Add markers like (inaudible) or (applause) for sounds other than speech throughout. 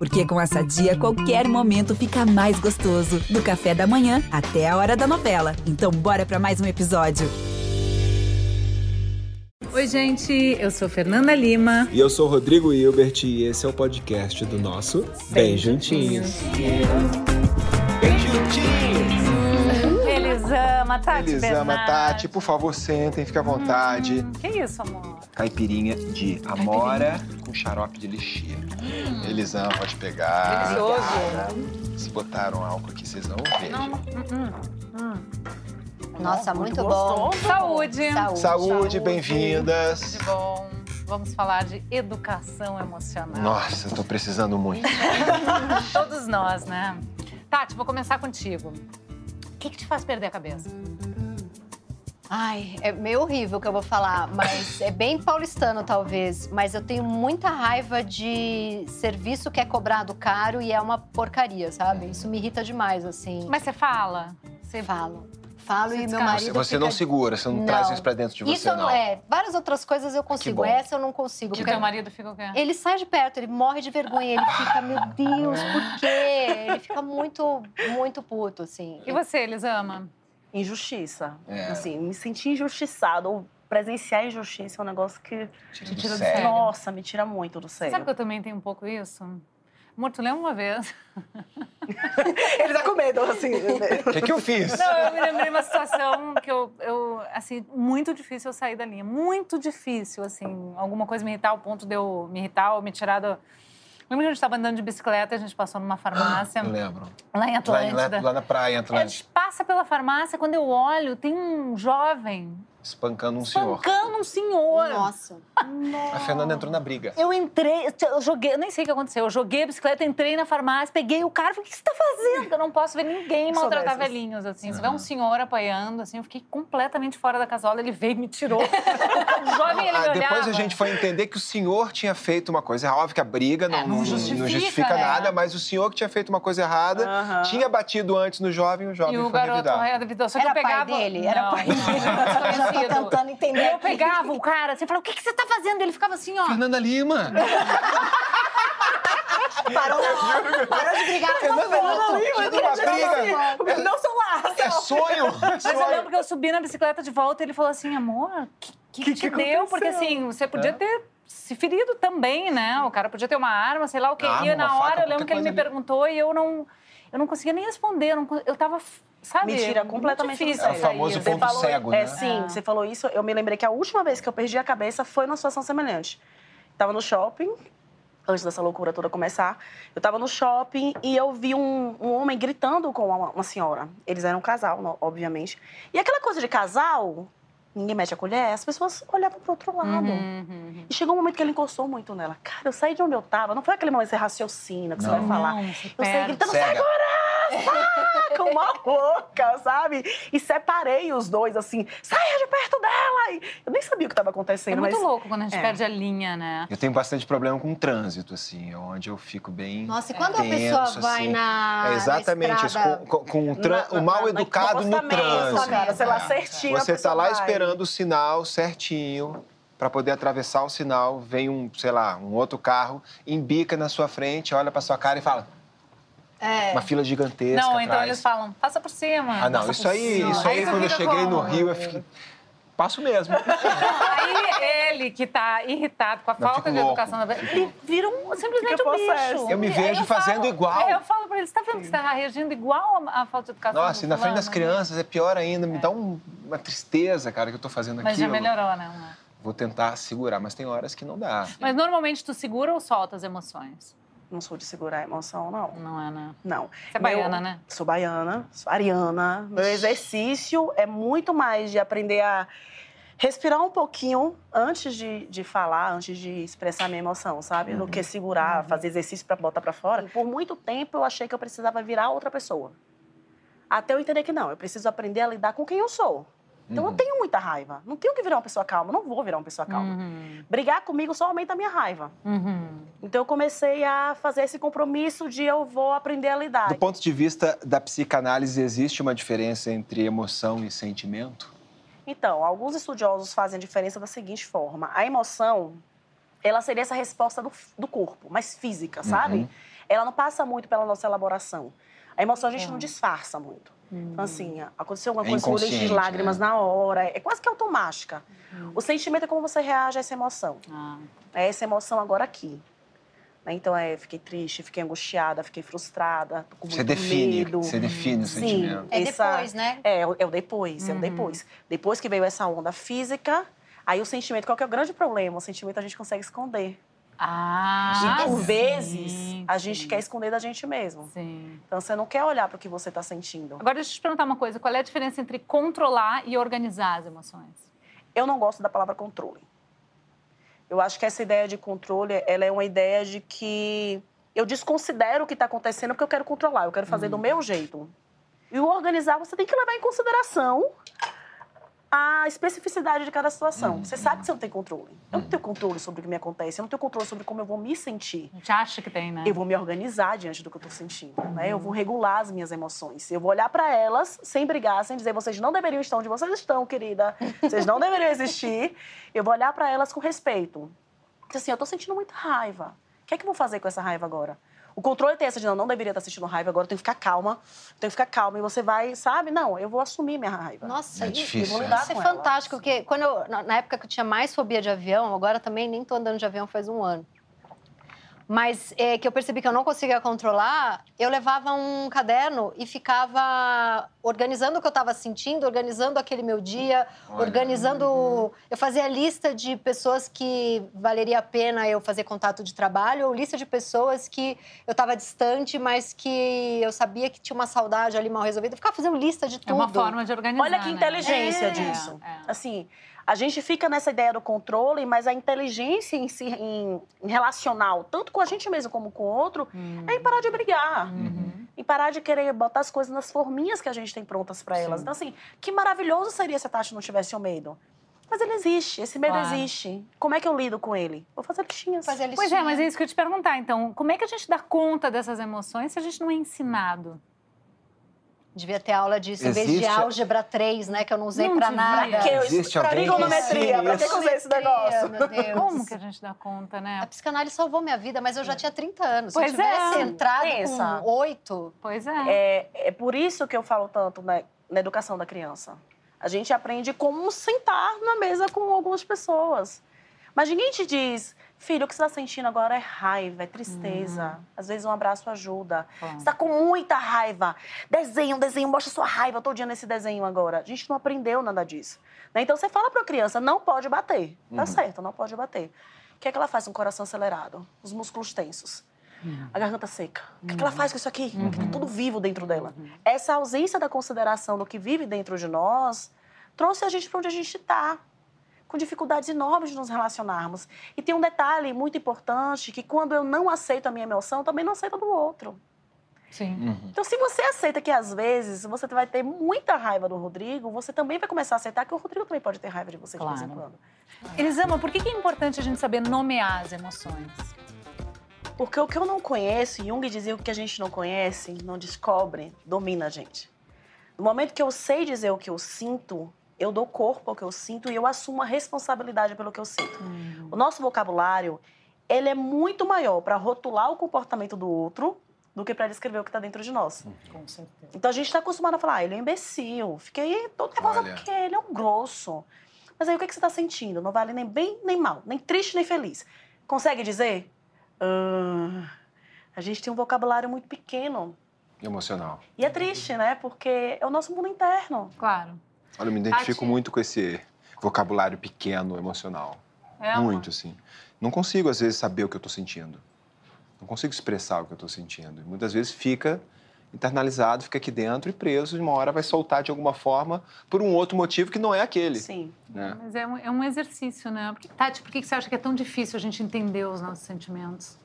Porque com essa dia, qualquer momento fica mais gostoso. Do café da manhã até a hora da novela. Então, bora para mais um episódio. Oi, gente, eu sou Fernanda Lima. E eu sou Rodrigo Hilbert e esse é o podcast do nosso Bem, Bem Juntinhos. Bem Juntinhos! Elisama, Tati Elisama, Tati, por favor, sentem, fique à vontade. Hum, que isso, amor? Caipirinha de amora com xarope de lixia. Hum. Elisama, pode pegar. Delicioso. Se botaram álcool aqui, vocês vão ver. Não, hum, hum. Nossa, muito, muito bom. Saúde. Saúde, Saúde bem-vindas. De bom. Vamos falar de educação emocional. Nossa, eu tô precisando muito. (laughs) Todos nós, né? Tati, vou começar contigo. O que, que te faz perder a cabeça? Ai, é meio horrível o que eu vou falar, mas é bem paulistano talvez. Mas eu tenho muita raiva de serviço que é cobrado caro e é uma porcaria, sabe? Isso me irrita demais, assim. Mas você fala? Você fala falo e meu marido. Você, fica... não segura, você não, não, traz isso pra dentro de você. Isso não. é. Várias outras coisas eu consigo. Essa eu não consigo. E o teu marido fica o quê? Ele sai de perto, ele morre de vergonha, ele fica, meu Deus, por quê? Ele fica muito, muito puto, assim. E você, eles ama? Injustiça. É. Assim, me sentir injustiçado ou presenciar injustiça é um negócio que tira, tira do sério. Nossa, me tira muito do sério. Sabe que eu também tenho um pouco isso? Amor, tu lembra uma vez? (laughs) Ele tá com medo, assim. O que, que eu fiz? Não, eu me lembrei de uma situação que eu, eu, assim, muito difícil eu sair da linha. Muito difícil, assim. Alguma coisa me irritar ao ponto de eu me irritar ou me tirar do... Lembra que a gente estava andando de bicicleta, a gente passou numa farmácia. Lembro. Lá em Atlântida. Lá, lá, lá na praia, em Atlântida. A gente passa pela farmácia, quando eu olho, tem um jovem Espancando um Espancando senhor. Espancando um senhor. Nossa. A Fernanda entrou na briga. Eu entrei, eu joguei, eu nem sei o que aconteceu. Eu joguei a bicicleta, entrei na farmácia, peguei o cara, falei, o que você tá fazendo? Eu não posso ver ninguém maltratar velhinhos, assim. Uhum. Se vê um senhor apoiando, assim, eu fiquei completamente fora da casola, ele veio e me tirou. (laughs) o jovem, ele me ah, Depois a gente foi entender que o senhor tinha feito uma coisa, é óbvio que a briga não, é, não, justifica, não justifica né? nada, mas o senhor que tinha feito uma coisa errada, uhum. tinha batido antes no jovem, o jovem e foi o garoto revidou. Só que era eu pegava... pai dele, era não, pai dele. Tô tentando entender eu pegava o cara, você falava, o que, que você tá fazendo? Ele ficava assim, ó. Fernanda Lima! Parou, parou de brigar com Fernanda Lima! Uma briga! Não sou lá! É sonho! Mas eu lembro que eu subi na bicicleta de volta e ele falou assim, amor, o que, que, que, que, deu? Porque assim, você podia é. ter se ferido também, né? O cara podia ter uma arma, sei lá o que. Ah, e na hora faca, eu lembro que ele me perguntou e eu não, eu não conseguia nem responder. Eu, não, eu tava Sabe? Mentira completamente difícil. É o famoso ponto falou, cego, é, né? Sim, é. você falou isso. Eu me lembrei que a última vez que eu perdi a cabeça foi numa situação semelhante. Tava no shopping, antes dessa loucura toda começar. Eu tava no shopping e eu vi um, um homem gritando com uma, uma, senhora. Eles eram um casal, obviamente. E aquela coisa de casal, ninguém mete a colher, as pessoas olhavam pro outro lado. Uhum, uhum. E chegou um momento que ele encostou muito nela. Cara, eu saí de onde eu tava. Não foi aquele momento que você raciocina, que não. você vai falar. Não, eu saí gritando, sai agora! Saca, uma louca, sabe? E separei os dois, assim, saia de perto dela! E eu nem sabia o que estava acontecendo, é muito mas... louco quando a gente é. perde a linha, né? Eu tenho bastante problema com o trânsito, assim, onde eu fico bem Nossa, e quando tenso, a pessoa assim, vai na é Exatamente, na com, com, o, na, o mal educado no trânsito. Cara, sei lá, certinho, Você tá lá vai. esperando o sinal certinho para poder atravessar o sinal, vem um, sei lá, um outro carro, embica na sua frente, olha para sua cara e fala: é. Uma fila gigantesca. Não, então eles falam, passa por cima. Ah, não, isso aí, isso aí, aí quando eu cheguei como? no Rio, eu fiquei. Passo mesmo. Aí ele, que tá irritado com a falta de louco. educação da ele vira um, simplesmente um bicho. Eu me vejo eu fazendo falo, igual. Eu falo pra ele, você tá vendo que você tá reagindo igual à falta de educação Nossa, e na frente das crianças é pior ainda. Me é. dá um, uma tristeza, cara, que eu tô fazendo aqui. Mas já melhorou, né? Vou tentar segurar, mas tem horas que não dá. Mas normalmente tu segura ou solta as emoções? Não sou de segurar a emoção, não. Não é, né? Não. Você é baiana, né? Sou baiana, sou ariana. Meu exercício é muito mais de aprender a respirar um pouquinho antes de, de falar, antes de expressar minha emoção, sabe? Uhum. Do que segurar, uhum. fazer exercício para botar para fora. Por muito tempo eu achei que eu precisava virar outra pessoa. Até eu entender que não, eu preciso aprender a lidar com quem eu sou. Então uhum. eu tenho muita raiva. Não tenho que virar uma pessoa calma. Não vou virar uma pessoa calma. Uhum. Brigar comigo só aumenta a minha raiva. Uhum. Então eu comecei a fazer esse compromisso de eu vou aprender a lidar. Do ponto de vista da psicanálise, existe uma diferença entre emoção e sentimento? Então, alguns estudiosos fazem a diferença da seguinte forma: a emoção ela seria essa resposta do, do corpo, mais física, sabe? Uhum. Ela não passa muito pela nossa elaboração. A emoção a gente não disfarça muito. Uhum. Então, assim, aconteceu alguma é coisa, eu de lágrimas né? na hora, é quase que automática. Uhum. O sentimento é como você reage a essa emoção. Ah. É essa emoção agora aqui. Né? Então, é, fiquei triste, fiquei angustiada, fiquei frustrada, tô com muito você define, medo. Você define o Sim, sentimento. É essa, depois, né? É, é o depois, uhum. é o depois. Depois que veio essa onda física, aí o sentimento, qual que é o grande problema? O sentimento a gente consegue esconder. Ah, e por sim, vezes sim. a gente quer esconder da gente mesmo. Sim. Então você não quer olhar para o que você está sentindo. Agora deixa eu te perguntar uma coisa: qual é a diferença entre controlar e organizar as emoções? Eu não gosto da palavra controle. Eu acho que essa ideia de controle, ela é uma ideia de que eu desconsidero o que está acontecendo porque eu quero controlar, eu quero fazer hum. do meu jeito. E o organizar, você tem que levar em consideração a especificidade de cada situação. Uhum. Você sabe que você não tem controle. Eu não tenho controle sobre o que me acontece, eu não tenho controle sobre como eu vou me sentir. A gente acha que tem, né? Eu vou me organizar diante do que eu estou sentindo, uhum. né? Eu vou regular as minhas emoções. Eu vou olhar para elas sem brigar, sem dizer vocês não deveriam estar onde vocês estão, querida. Vocês não deveriam existir. Eu vou olhar para elas com respeito. Assim, eu estou sentindo muita raiva. O que é que eu vou fazer com essa raiva agora? O controle tem essa de não, não deveria estar sentindo raiva, agora eu tenho que ficar calma, tenho que ficar calma. E você vai, sabe? Não, eu vou assumir minha raiva. Nossa, é difícil, vou lidar Isso é fantástico, ela. porque quando eu, na época que eu tinha mais fobia de avião, agora também nem tô andando de avião faz um ano mas é, que eu percebi que eu não conseguia controlar, eu levava um caderno e ficava organizando o que eu estava sentindo, organizando aquele meu dia, Olha. organizando. Eu fazia lista de pessoas que valeria a pena eu fazer contato de trabalho, ou lista de pessoas que eu estava distante, mas que eu sabia que tinha uma saudade ali mal resolvida. Eu ficava fazendo lista de tudo. É uma forma de organizar. Olha que né? inteligência é, disso. É. Assim, a gente fica nessa ideia do controle, mas a inteligência em si, em, em relacional, tanto com a gente mesmo como com o outro, uhum. é em parar de brigar. Uhum. Em parar de querer botar as coisas nas forminhas que a gente tem prontas para elas. Então, assim, que maravilhoso seria se a Tati não tivesse o medo. Mas ele existe, esse medo claro. existe. Como é que eu lido com ele? Vou fazer listinhas. Fazer listinha. Pois é, mas é isso que eu te perguntar. Então, como é que a gente dá conta dessas emoções se a gente não é ensinado? Devia ter aula disso Existe... em vez de álgebra 3, né? Que eu não usei não pra nada. Pra, que eu, Existe pra trigonometria. Pra que eu usei esse negócio? Meu Deus. (laughs) Como que a gente dá conta, né? A psicanálise salvou minha vida, mas eu já tinha 30 anos. Pois Se eu tivesse é. entrado Pensa. com 8... Pois é. é. É por isso que eu falo tanto na, na educação da criança. A gente aprende como sentar na mesa com algumas pessoas. Mas ninguém te diz Filho, o que você está sentindo agora é raiva, é tristeza. Uhum. Às vezes um abraço ajuda. Uhum. Você está com muita raiva. Desenho, desenho, mostra sua raiva todo dia nesse desenho agora. A gente não aprendeu nada disso. Né? Então você fala para a criança, não pode bater. Tá uhum. certo, não pode bater. O que é que ela faz com o coração acelerado? Os músculos tensos. Uhum. A garganta seca. O que, é que ela faz com isso aqui? Uhum. Tá tudo vivo dentro dela. Uhum. Essa ausência da consideração do que vive dentro de nós trouxe a gente para onde a gente está com dificuldades enormes de nos relacionarmos. E tem um detalhe muito importante, que quando eu não aceito a minha emoção, também não aceito a do outro. Sim. Uhum. Então, se você aceita que às vezes você vai ter muita raiva do Rodrigo, você também vai começar a aceitar que o Rodrigo também pode ter raiva de você claro. de vez em quando. Elisama, por que é importante a gente saber nomear as emoções? Porque o que eu não conheço, Jung dizia que o que a gente não conhece, não descobre, domina a gente. No momento que eu sei dizer o que eu sinto, eu dou corpo ao que eu sinto e eu assumo a responsabilidade pelo que eu sinto. Uhum. O nosso vocabulário, ele é muito maior para rotular o comportamento do outro do que para descrever o que está dentro de nós. Uhum. Com certeza. Então a gente está acostumado a falar, ah, ele é um imbecil, fiquei todo nervosa porque ele é um grosso. Mas aí o que, que você está sentindo? Não vale nem bem nem mal, nem triste nem feliz. Consegue dizer? Uh, a gente tem um vocabulário muito pequeno. Emocional. E é triste, né? Porque é o nosso mundo interno. Claro. Olha, eu me identifico muito com esse vocabulário pequeno, emocional. É, muito, assim. Não consigo, às vezes, saber o que eu estou sentindo. Não consigo expressar o que eu estou sentindo. E muitas vezes fica internalizado, fica aqui dentro e preso, e uma hora vai soltar de alguma forma por um outro motivo que não é aquele. Sim. Né? Mas é um, é um exercício, né? Tati, por que você acha que é tão difícil a gente entender os nossos sentimentos?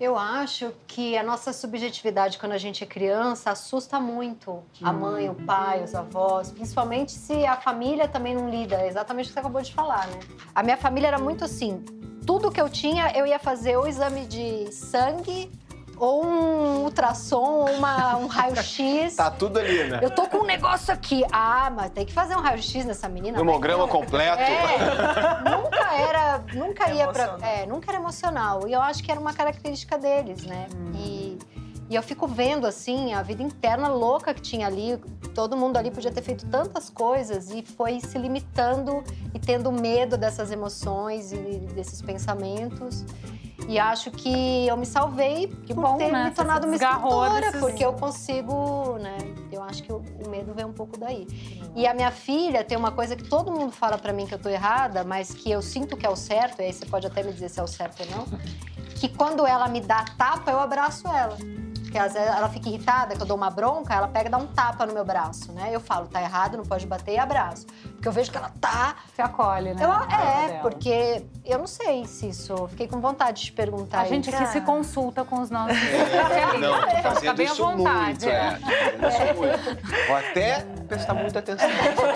Eu acho que a nossa subjetividade quando a gente é criança assusta muito a mãe, o pai, os avós, principalmente se a família também não lida. É exatamente o que você acabou de falar, né? A minha família era muito assim. Tudo que eu tinha, eu ia fazer o exame de sangue ou um ultrassom, ou uma, um raio-x. (laughs) tá tudo ali, né? Eu tô com um negócio aqui. Ah, mas tem que fazer um raio-x nessa menina. Hemograma completo. É, nunca era, nunca ia pra. É, nunca era emocional. E eu acho que era uma característica deles, né? Hum. E, e eu fico vendo, assim, a vida interna louca que tinha ali. Todo mundo ali podia ter feito tantas coisas e foi se limitando e tendo medo dessas emoções e desses pensamentos. E acho que eu me salvei que por bom, ter né? me tornado uma escritora, porque eu consigo, né? Eu acho que o, medo vem um pouco daí. E a minha filha tem uma coisa que todo mundo fala para mim que eu tô errada, mas que eu sinto que é o certo, e aí você pode até me dizer se é o certo ou não, que quando ela me dá tapa, eu abraço ela porque às vezes ela fica irritada, que eu dou uma bronca, ela pega e dá um tapa no meu braço, né? Eu falo, tá errado, não pode bater e abraço. Porque eu vejo que ela tá. Se acolhe, né? Eu, é, porque eu não sei se isso. Fiquei com vontade de te perguntar. A gente aqui se consulta com os nossos (laughs) é, Não, tô fazendo fica bem isso à vontade. Muito, é. é. Isso muito. Vou até prestar muita atenção (laughs)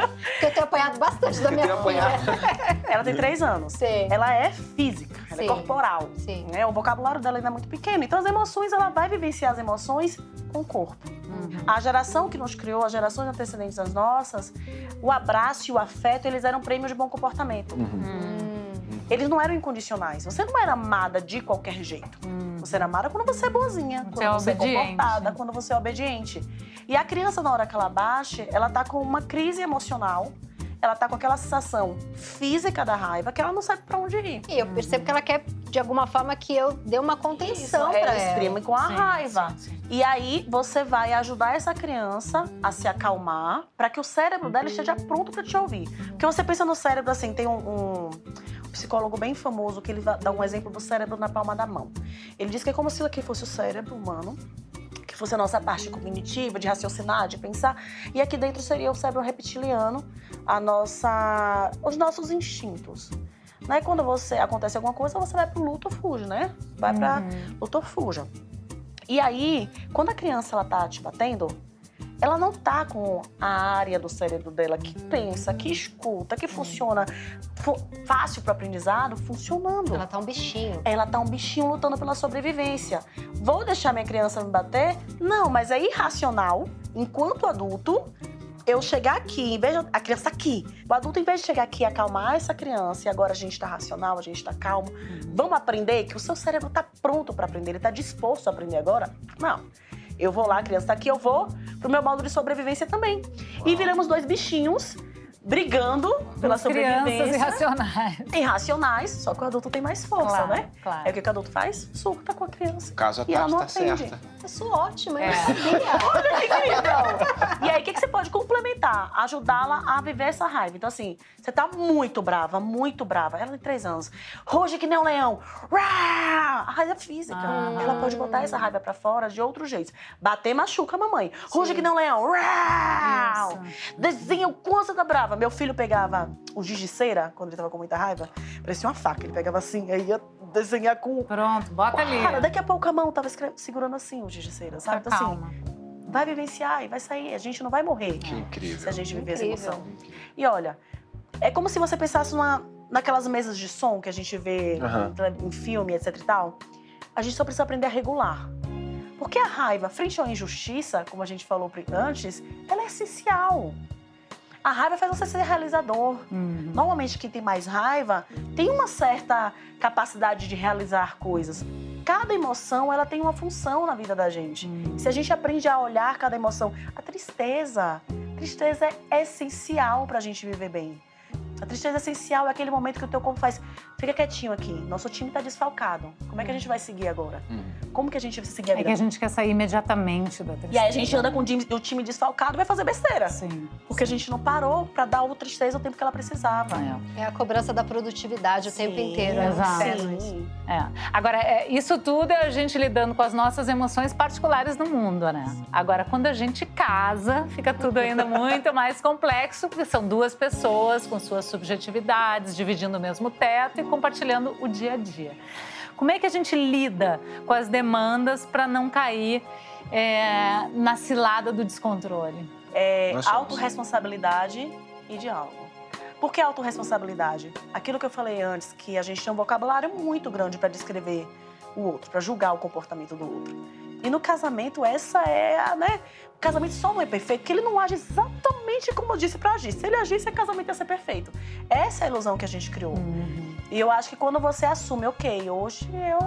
Porque (laughs) eu tenho apanhado bastante da minha filha. (laughs) Ela tem três anos. Sim. Ela é física, ela é Sim. é corporal. Sim. Né? O vocabulário dela ainda é muito pequeno. Então, as emoções, ela vai vivenciar as emoções com o corpo. Uhum. A geração que nos criou, as gerações antecedentes às nossas, o abraço e o afeto, eles eram prêmios de bom comportamento. Uhum. Uhum. Eles não eram incondicionais. Você não era amada de qualquer jeito. Hum. Você era amada quando você é boazinha, quando você, você é comportada, quando você é obediente. E a criança, na hora que ela baixa, ela tá com uma crise emocional ela tá com aquela sensação física da raiva que ela não sabe para onde ir. E eu percebo que ela quer, de alguma forma, que eu dê uma contenção para ela. Ela exprime com a sim, raiva. Sim, sim. E aí você vai ajudar essa criança a se acalmar para que o cérebro dela esteja pronto para te ouvir. Porque você pensa no cérebro assim, tem um, um psicólogo bem famoso que ele dá um exemplo do cérebro na palma da mão. Ele diz que é como se aqui fosse o cérebro humano que fosse a nossa parte cognitiva, de raciocinar, de pensar, e aqui dentro seria o cérebro reptiliano, a nossa, os nossos instintos. Né? Quando você acontece alguma coisa, você vai pro luto ou fuja, né? Vai uhum. pra luto ou fuja. E aí, quando a criança ela tá te batendo, ela não tá com a área do cérebro dela que pensa, que escuta, que funciona fácil para aprendizado, funcionando. Ela tá um bichinho. Ela tá um bichinho lutando pela sobrevivência. Vou deixar minha criança me bater? Não, mas é irracional, enquanto adulto, eu chegar aqui, em vez de, a criança tá aqui, o adulto, em vez de chegar aqui e acalmar essa criança, e agora a gente tá racional, a gente tá calmo, uhum. vamos aprender que o seu cérebro tá pronto para aprender, ele tá disposto a aprender agora? Não. Eu vou lá, a criança tá aqui, eu vou pro meu modo de sobrevivência também. Uau. E viramos dois bichinhos brigando pela sobrevivência. Crianças irracionais. Irracionais, só que o adulto tem mais força, claro, né? Claro. É o que o adulto faz? Surta com a criança. Caso a e ela não tá aprende. certa. Isso ótimo, é. eu sabia. Olha que incrível. e aí, o que, que você pode complementar? Ajudá-la a viver essa raiva. Então, assim, você tá muito brava, muito brava. Ela tem três anos. Ruge que nem um leão. Rá! A raiva física. Ah. Ela pode botar essa raiva pra fora de outro jeito. Bater machuca a mamãe. Ruge que nem um leão. Rá! Desenha o quanto você tá brava. Meu filho pegava o giz de cera, quando ele tava com muita raiva, parecia uma faca. Ele pegava assim, aí ia desenhar com. Pronto, bota ali. Cara, daqui a pouco a mão tava segurando assim o giz de cera, sabe? Então, calma. assim, vai vivenciar e vai sair. A gente não vai morrer. Que incrível. Se a gente viver incrível. essa emoção. E olha, é como se você pensasse numa, naquelas mesas de som que a gente vê uhum. em filme, etc e tal. A gente só precisa aprender a regular. Porque a raiva, frente à injustiça, como a gente falou antes, ela é essencial. A raiva faz você ser realizador. Uhum. Normalmente, quem tem mais raiva tem uma certa capacidade de realizar coisas. Cada emoção, ela tem uma função na vida da gente. Uhum. Se a gente aprende a olhar cada emoção, a tristeza, a tristeza é essencial para a gente viver bem. A tristeza essencial é aquele momento que o teu corpo faz, fica quietinho aqui, nosso time está desfalcado. Como é que a gente vai seguir agora? Hum. Como que a gente vai seguir a vida? É que a gente quer sair imediatamente da tristeza. E aí a gente anda com o time desfalcado e vai fazer besteira. Sim. Porque a gente não parou para dar a tristeza o tempo que ela precisava. É, é a cobrança da produtividade o Sim. tempo inteiro. Né? Exato. Sim. É. Agora, é, isso tudo é a gente lidando com as nossas emoções particulares no mundo, né? Agora, quando a gente casa, fica tudo ainda (laughs) muito mais complexo, porque são duas pessoas com suas subjetividades, dividindo o mesmo teto e compartilhando o dia a dia. Como é que a gente lida com as demandas para não cair é, na cilada do descontrole? É autorresponsabilidade e diálogo. Por que autorresponsabilidade? Aquilo que eu falei antes, que a gente tem um vocabulário muito grande para descrever o outro, para julgar o comportamento do outro. E no casamento, essa é a, né? O casamento só não é perfeito porque ele não age exatamente como eu disse para agir. Se ele agisse, o casamento ia ser perfeito. Essa é a ilusão que a gente criou. Uhum. E eu acho que quando você assume, ok, hoje eu.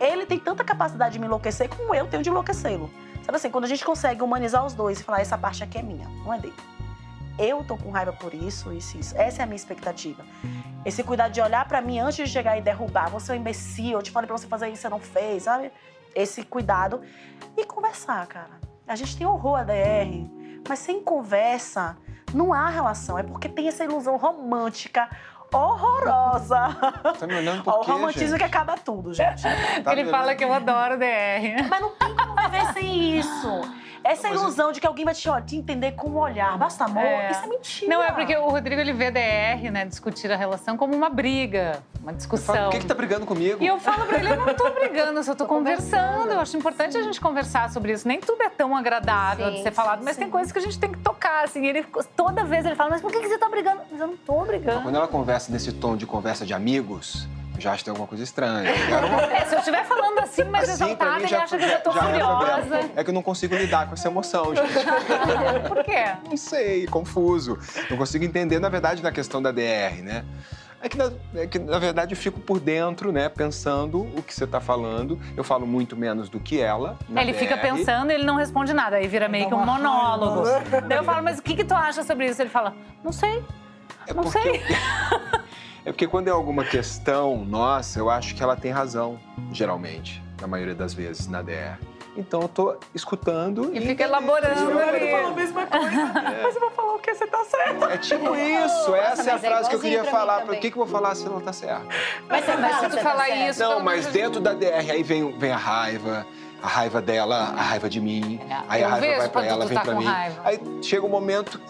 Ele tem tanta capacidade de me enlouquecer como eu tenho de enlouquecê-lo. Sabe assim, quando a gente consegue humanizar os dois e falar, essa parte aqui é minha, não é dele. Eu tô com raiva por isso, isso, isso. Essa é a minha expectativa. Esse cuidado de olhar para mim antes de chegar e derrubar. Você é um imbecil, eu te falei pra você fazer isso, você não fez, sabe? Esse cuidado. E conversar, cara. A gente tem horror a DR, mas sem conversa não há relação. É porque tem essa ilusão romântica, horrorosa. Tá me olhando por quê, O romantismo gente? que acaba tudo, gente. Tá Ele fala que eu adoro DR. Mas não tem como viver sem isso. Essa ilusão de que alguém vai te, ó, te entender com um olhar, basta amor, é. isso é mentira. Não, é porque o Rodrigo ele vê DR, né, discutir a relação como uma briga, uma discussão. Falo, por que, que tá brigando comigo? E eu falo pra ele, eu não tô brigando, eu só tô, tô conversando. conversando. Eu acho importante a gente conversar sobre isso. Nem tudo é tão agradável sim, de ser falado, sim, mas sim. tem coisas que a gente tem que tocar, assim. Ele, toda vez ele fala, mas por que, que você tá brigando? Mas eu não tô brigando. Quando ela conversa nesse tom de conversa de amigos, já acho que tem alguma coisa estranha. Uma... (laughs) É, se eu estiver falando assim, mas assim, exaltada, ele já, acha que eu já tô já furiosa. É, é que eu não consigo lidar com essa emoção, (laughs) gente. Por quê? Não sei, confuso. Não consigo entender, na verdade, na questão da DR, né? É que, na, é que, na verdade, eu fico por dentro, né? Pensando o que você está falando. Eu falo muito menos do que ela. ele DR. fica pensando e ele não responde nada. Aí vira meio que um monólogo. Daí eu falo, mas o que, que tu acha sobre isso? Ele fala, não sei. É não sei. (laughs) É porque quando é alguma questão nossa, eu acho que ela tem razão, geralmente, na maioria das vezes, na DR. Então eu tô escutando e, e fica elaborando. Ele fala a mesma coisa. (laughs) É. Mas eu vou falar o que você tá certo. É tipo isso. Essa é a frase é que eu queria falar. Por que, que eu vou falar se ela tá certa? Mas, você mas se tu falar tá isso. Não, mas dentro da DR aí vem, vem a raiva. A raiva dela, a raiva de mim. É. Aí a raiva vai pra ela, vem tá pra mim. Raiva. Aí chega um momento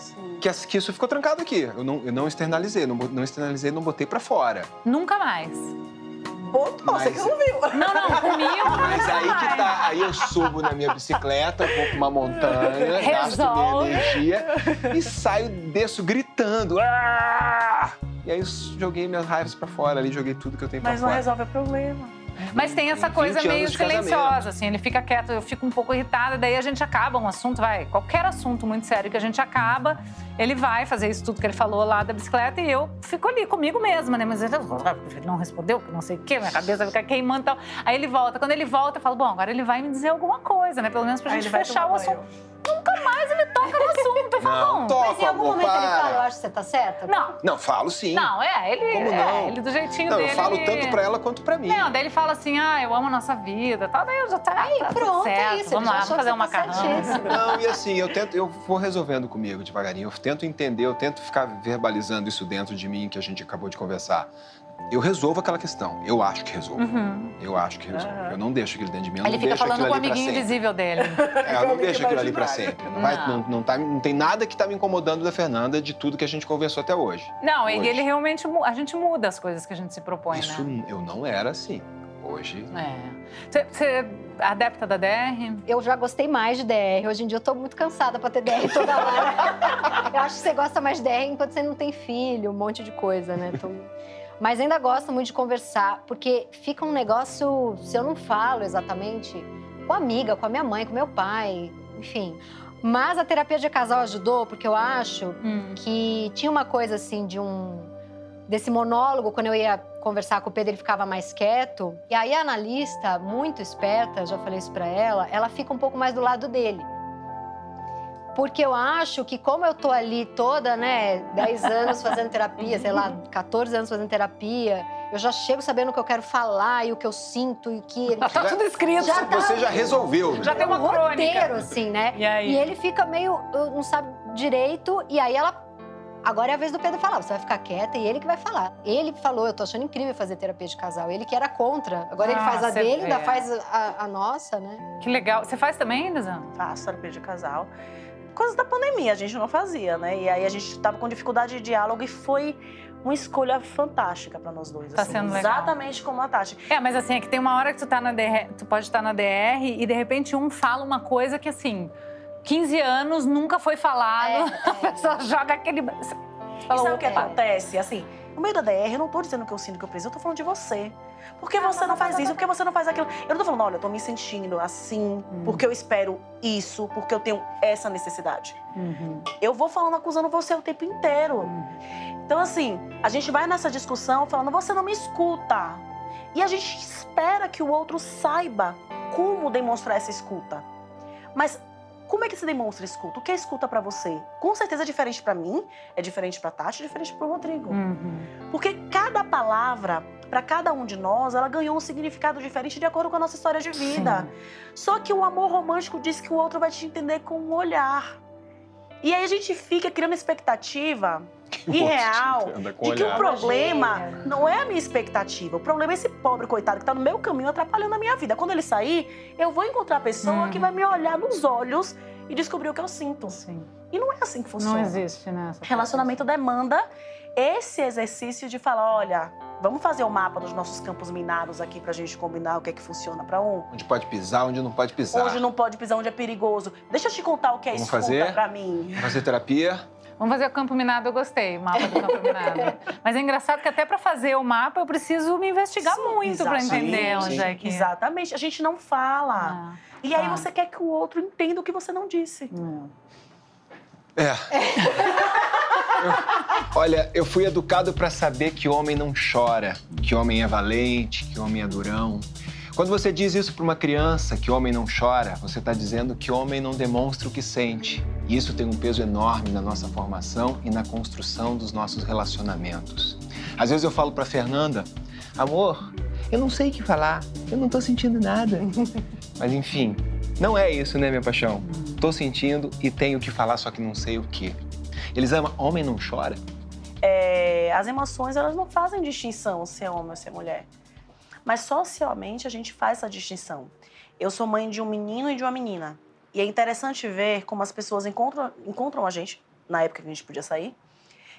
que, que isso ficou trancado aqui. Eu não, eu não externalizei, não, não externalizei, não botei pra fora. Nunca mais. Botou, mas... você que não viu. Não, não, comigo. (laughs) Mas aí que tá. Aí eu subo na minha bicicleta, vou pra uma montanha, gasto minha energia e saio, desço gritando. Ah! E aí eu joguei minhas raivas pra fora ali, joguei tudo que eu tenho pra Mas fora. Mas não resolve o problema. Mas tem essa coisa meio silenciosa, assim, ele fica quieto, eu fico um pouco irritada, daí a gente acaba um assunto, vai, qualquer assunto muito sério que a gente acaba, ele vai fazer isso tudo que ele falou lá da bicicleta e eu fico ali comigo mesma, né? Mas ele não respondeu, não sei o quê, minha cabeça fica queimando e tal. Aí ele volta, quando ele volta, eu falo, bom, agora ele vai me dizer alguma coisa, né? Pelo menos pra Aí gente fechar o assunto. Nunca mais toca no assunto. Eu falo, não, toca, Mas em algum amor, momento para. ele fala, eu acho que você tá certa? Não. Não, falo sim. Não, é, ele. Como é, não? É, ele do jeitinho não, dele. Eu falo tanto pra ela quanto pra mim. Não, daí ele fala assim, ah, eu amo a nossa vida, tal. Daí eu já tá. Aí, tá pronto, é certo. isso. Vamos lá, vamos fazer um macarrão. Não, e assim, eu tento, eu vou resolvendo comigo devagarinho. Eu tento entender, eu tento ficar verbalizando isso dentro de mim que a gente acabou de conversar eu resolvo aquela questão. Eu acho que resolvo. Uhum. Eu acho que resolvo. Uhum. Eu não deixo aquilo dentro de mim. Eu Ele não fica deixo falando com o amiguinho invisível dele. É, eu (laughs) não deixo aquilo ali para sempre. Não, vai, não, não, tá, não tem nada que tá me incomodando da Fernanda de tudo que a gente conversou até hoje. Não, hoje. e ele realmente. A gente muda as coisas que a gente se propõe, Isso né? eu não era assim. Hoje. É. Você é adepta da DR? Eu já gostei mais de DR. Hoje em dia eu tô muito cansada pra ter DR toda hora. (laughs) eu acho que você gosta mais de DR enquanto você não tem filho, um monte de coisa, né? Então... Mas ainda gosto muito de conversar, porque fica um negócio, se eu não falo exatamente, com a amiga, com a minha mãe, com meu pai, enfim. Mas a terapia de casal ajudou, porque eu acho hum. que tinha uma coisa assim de um. desse monólogo, quando eu ia conversar com o Pedro, ele ficava mais quieto. E aí a analista, muito esperta, já falei isso pra ela, ela fica um pouco mais do lado dele. Porque eu acho que como eu tô ali toda, né, 10 (laughs) anos fazendo terapia, sei lá, 14 anos fazendo terapia, eu já chego sabendo o que eu quero falar e o que eu sinto e o que... (laughs) tá tudo escrito. Já tá, Você já resolveu. Já tem uma um crônica. roteiro, assim, né? E, aí? e ele fica meio, não sabe direito, e aí ela Agora é a vez do Pedro falar, você vai ficar quieta e ele que vai falar. Ele falou, eu tô achando incrível fazer terapia de casal. Ele que era contra. Agora ah, ele faz a dele, ainda faz a, a, nossa, né? Que legal. Você faz também, Lisa? Faço terapia de casal coisas da pandemia, a gente não fazia, né? E aí a gente estava com dificuldade de diálogo e foi uma escolha fantástica para nós dois. Tá assim, sendo legal. Exatamente como a Tati. É, mas assim, é que tem uma hora que tu tá na DR, tu pode estar na DR e de repente um fala uma coisa que assim, 15 anos nunca foi falado. É, é. (laughs) a pessoa joga aquele. Fala, e sabe o que acontece? Assim, no meio da DR, eu não tô dizendo que eu sinto que eu preciso, eu tô falando de você. Por que você não faz isso? Por que você não faz aquilo? Eu não tô falando, olha, eu tô me sentindo assim, hum. porque eu espero isso, porque eu tenho essa necessidade. Uhum. Eu vou falando, acusando você o tempo inteiro. Uhum. Então, assim, a gente vai nessa discussão falando, você não me escuta. E a gente espera que o outro saiba como demonstrar essa escuta. Mas como é que se demonstra escuta? O que é escuta para você? Com certeza é diferente para mim, é diferente para Tati, é diferente para o Rodrigo. Uhum. Porque cada palavra, para cada um de nós, ela ganhou um significado diferente de acordo com a nossa história de vida. Sim. Só que o amor romântico diz que o outro vai te entender com um olhar. E aí a gente fica criando expectativa (laughs) irreal de que o problema não é a minha expectativa. O problema é esse pobre coitado que está no meu caminho atrapalhando a minha vida. Quando ele sair, eu vou encontrar a pessoa que vai me olhar nos olhos e descobrir o que eu sinto. Sim. E não é assim que funciona. Não existe, né? Relacionamento demanda esse exercício de falar, olha, vamos fazer o mapa dos nossos campos minados aqui pra gente combinar o que é que funciona para um. Onde pode pisar, onde não pode pisar. Onde não pode pisar, onde é perigoso. Deixa eu te contar o que é vamos escuta fazer? pra mim. Fazer terapia. Vamos fazer o campo minado, eu gostei, o mapa do campo minado. (laughs) Mas é engraçado que até para fazer o mapa eu preciso me investigar sim, muito para entender onde é que. Exatamente, a gente não fala. Ah, e aí ah. você quer que o outro entenda o que você não disse. Hum. É. eu, olha, eu fui educado para saber que homem não chora, que homem é valente, que homem é durão. Quando você diz isso para uma criança, que homem não chora, você está dizendo que homem não demonstra o que sente. E isso tem um peso enorme na nossa formação e na construção dos nossos relacionamentos. Às vezes eu falo para Fernanda, amor, eu não sei o que falar, eu não estou sentindo nada. (laughs) Mas enfim, não é isso, né, minha paixão? Tô sentindo e tenho que falar, só que não sei o que. Eles amam, homem não chora? É, as emoções, elas não fazem distinção se é homem ou se é mulher. Mas socialmente a gente faz essa distinção. Eu sou mãe de um menino e de uma menina. E é interessante ver como as pessoas encontram, encontram a gente, na época que a gente podia sair,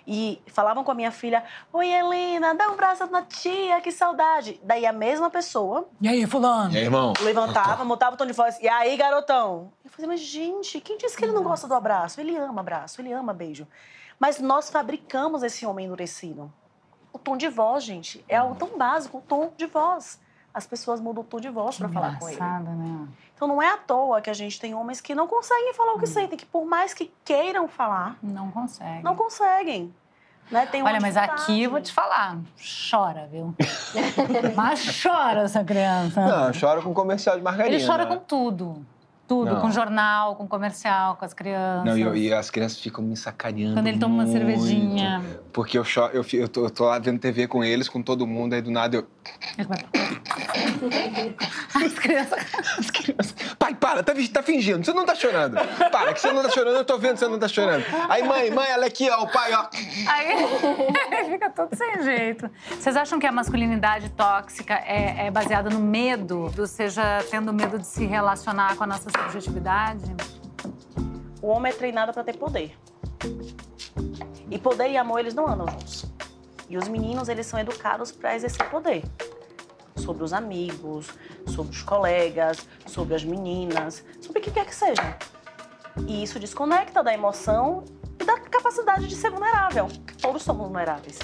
e falavam com a minha filha: Oi, Helena, dá um braço na tia, que saudade. Daí a mesma pessoa. E aí, Fulano? E aí, irmão? Levantava, mutava o tom de voz. E aí, garotão? Eu falei: Mas, gente, quem disse que ele não gosta do abraço? Ele ama abraço, ele ama beijo. Mas nós fabricamos esse homem endurecido. O tom de voz, gente, é algo tão básico, o tom de voz. As pessoas mudam o tom de voz para falar com ele. Né? Então não é à toa que a gente tem homens que não conseguem falar o que hum. sentem, que por mais que queiram falar, não conseguem. Não conseguem. Né? Tem Olha, mas aqui eu vou te falar, chora, viu? (laughs) mas chora essa criança. Não, chora com comercial de margarina. Ele chora com tudo. Tudo, não. com jornal, com comercial, com as crianças. Não, e, e as crianças ficam me sacaneando. Quando ele toma muito, uma cervejinha. Porque eu, eu, eu, tô, eu tô lá vendo TV com eles, com todo mundo, aí do nada eu. (laughs) As crianças. As crianças. Pai, para, tá, tá fingindo. Você não tá chorando. Para, que você não tá chorando, eu tô vendo que você não tá chorando. Aí, mãe, mãe, ela aqui, ó, o pai, ó. Aí (laughs) fica todo sem jeito. Vocês acham que a masculinidade tóxica é, é baseada no medo, ou seja, tendo medo de se relacionar com a nossa subjetividade? O homem é treinado para ter poder. E poder e amor, eles não andam juntos. E os meninos, eles são educados para exercer poder. Sobre os amigos, sobre os colegas, sobre as meninas, sobre o que quer que seja. E isso desconecta da emoção e da capacidade de ser vulnerável. Todos somos vulneráveis.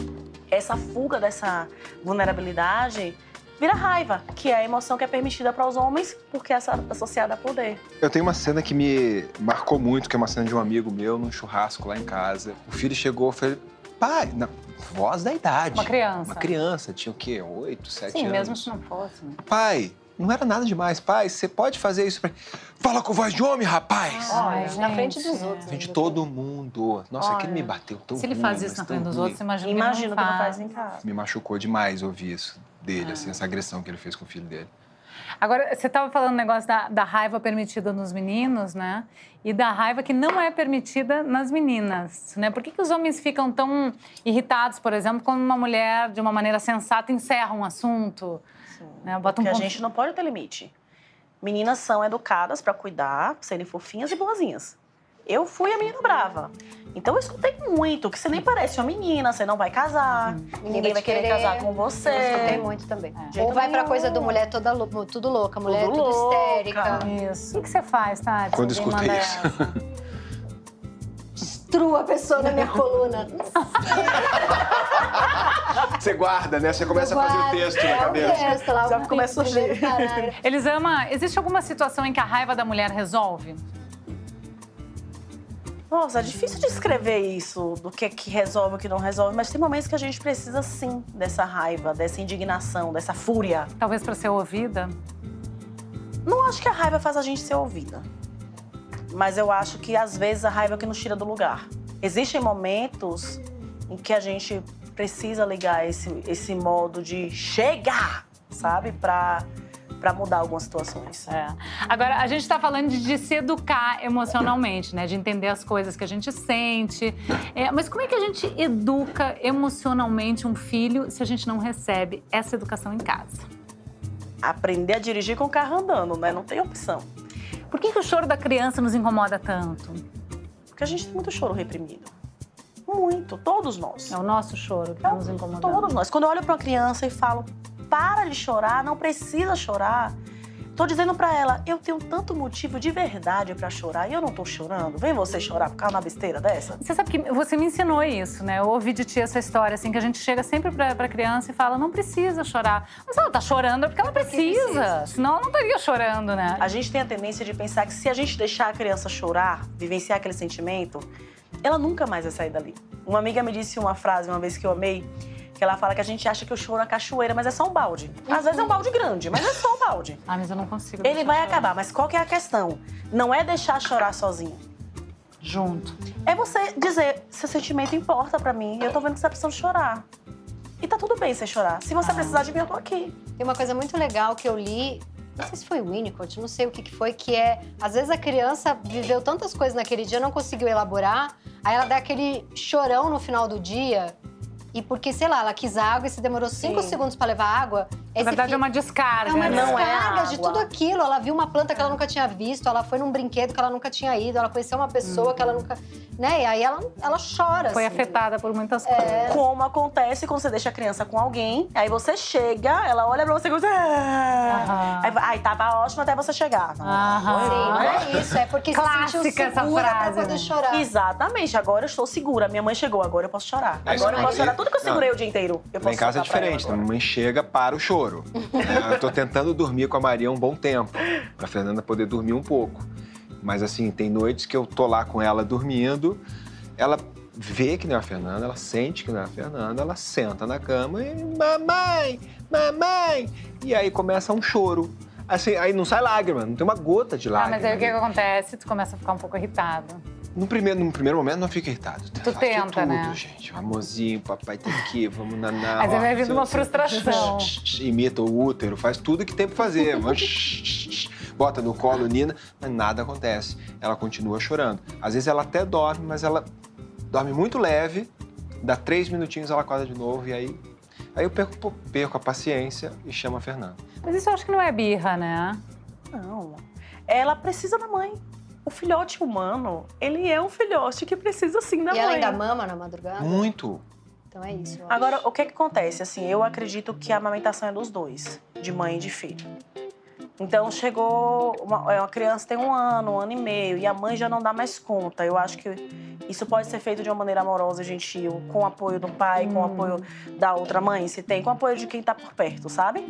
Essa fuga dessa vulnerabilidade vira raiva, que é a emoção que é permitida para os homens porque é associada a poder. Eu tenho uma cena que me marcou muito, que é uma cena de um amigo meu num churrasco lá em casa. O filho chegou e falou: pai, não, voz da idade. Uma criança. Uma criança, tinha o quê? Oito, sete anos. Sim, mesmo se não fosse. Né? Pai, não era nada demais. Pai, você pode fazer isso pra... Fala com voz de homem, rapaz! Ai, na frente dos outros. Na frente de todo mundo. Nossa, Olha, aquele me bateu tão Se ele ruim, faz isso na frente dos outros, você imagina Imagino que não faz em casa. Me machucou demais ouvir isso dele, assim, essa agressão que ele fez com o filho dele. Agora, você estava falando o negócio da, da, raiva permitida nos meninos, né? E da raiva que não é permitida nas meninas, né? Por que, que os homens ficam tão irritados, por exemplo, quando uma mulher, de uma maneira sensata, encerra um assunto? Né? Bota um porque ponto... a gente não pode ter limite. Meninas são educadas para cuidar, serem fofinhas e boazinhas. Eu fui a menina brava. Então eu escutei muito, que você nem parece uma menina, você não vai casar, hum. ninguém vai querer, querer, casar com você. Eu escutei muito também. É. Ou vai nenhum. pra coisa do mulher toda tudo louca, mulher tudo, tudo louca. histérica. Isso. O que, você faz, Tati? Quando escutei isso. Destrua a pessoa na minha coluna. Você guarda, né? Você começa a fazer o texto na cabeça. É o texto lá, Já começa a surgir. Elisama, existe alguma situação em que a raiva da mulher resolve? Nossa, é difícil descrever isso, do que, que resolve, o que não resolve, mas tem momentos que a gente precisa sim dessa raiva, dessa indignação, dessa fúria. Talvez para ser ouvida? Não acho que a raiva faz a gente ser ouvida. Mas eu acho que às vezes a raiva é que nos tira do lugar. Existem momentos em que a gente precisa ligar esse, esse modo de chegar, sabe? Pra para mudar algumas situações. É. Agora, a gente está falando de, de, se educar emocionalmente, né? De entender as coisas que a gente sente. É, mas como é que a gente educa emocionalmente um filho se a gente não recebe essa educação em casa? Aprender a dirigir com o carro andando, né? Não tem opção. Por que, que o choro da criança nos incomoda tanto? Porque a gente tem muito choro reprimido. Muito, todos nós. É o nosso choro que é, nos incomodando. Todos nós. Quando eu olho para uma criança e falo, para de chorar, não precisa chorar. Tô dizendo para ela, eu tenho tanto motivo de verdade para chorar e eu não tô chorando. Vem você chorar por causa de uma besteira dessa? Você sabe que você me ensinou isso, né? Eu ouvi de ti essa história, assim, que a gente chega sempre pra, pra criança e fala, não precisa chorar. Mas ela tá chorando é porque ela precisa, precisa. senão ela não estaria chorando, né? A gente tem a tendência de pensar que se a gente deixar a criança chorar, vivenciar aquele sentimento, ela nunca mais vai sair dali. Uma amiga me disse uma frase uma vez que eu amei, que ela fala que a gente acha que o choro é cachoeira, mas é só um balde. Às vezes é um balde grande, mas é só um balde. Ah, mas eu não consigo. Ele vai chorar. acabar, mas qual que é a questão? Não é deixar chorar sozinho. Junto. É você dizer, seu sentimento importa para mim eu tô vendo que você tá precisando chorar. E tá tudo bem você chorar. Se você ah. precisar de mim, eu tô aqui. Tem uma coisa muito legal que eu li não sei se foi o Winnicott, não sei o que, que foi, que é, às vezes a criança viveu tantas coisas naquele dia, não conseguiu elaborar, aí ela dá aquele chorão no final do dia, e porque, sei lá, ela quis água e se demorou cinco segundos para levar água. Na verdade, é uma descarga. É uma né? descarga é de tudo aquilo. Ela viu uma planta que ela nunca tinha visto, ela foi num brinquedo que ela nunca tinha ido, ela conheceu uma pessoa que ela nunca. Né? E aí ela, ela chora. Foi assim. afetada por muitas coisas. É... Como acontece quando você deixa a criança com alguém, aí você chega, ela olha pra você e diz. Ah. Aí, aí tava ótimo até você chegar. Aham. Sim, não é isso. É porque Clássica se essa frase, pra poder né? chorar. Exatamente. Agora eu estou segura. Minha mãe chegou, agora eu posso chorar. É agora eu posso chorar tudo que eu segurei não. o dia inteiro. Eu posso em casa é diferente. A mãe chega para o choro. É, eu tô tentando dormir com a Maria um bom tempo, pra Fernanda poder dormir um pouco. Mas assim, tem noites que eu tô lá com ela dormindo, ela vê que não é a Fernanda, ela sente que não é a Fernanda, ela senta na cama e mamãe, mamãe, e aí começa um choro. Assim, aí não sai lágrima, não tem uma gota de lágrima. Ah, mas aí o que, que acontece? Tu começa a ficar um pouco irritado. No primeiro, no primeiro momento não fica irritado. Tu tenta, tudo, né? gente. Amorzinho, papai tá aqui, vamos naná. Mas vai vindo uma frustração. Imita o útero, faz tudo que tem pra fazer. Bota no colo Nina, mas nada acontece. Ela continua chorando. Às vezes ela até dorme, mas ela dorme muito leve, dá três minutinhos, ela acorda de novo e aí. Aí eu perco, perco a paciência e chamo a Fernanda. Mas isso eu acho que não é birra, né? Não. Ela precisa da mãe o filhote humano, ele é um filhote que precisa sim da e mãe. E ela ainda mama na madrugada? Muito. Então é isso. Agora, o que, que acontece? Assim, eu acredito que a amamentação é dos dois, de mãe e de filho. Então chegou uma, é, uma criança tem um ano, um ano e meio e a mãe já não dá mais conta. Eu acho que isso pode ser feito de uma maneira amorosa e gentil, com o apoio do pai, hum. com o apoio da outra mãe, se tem, com o apoio de quem tá por perto, sabe?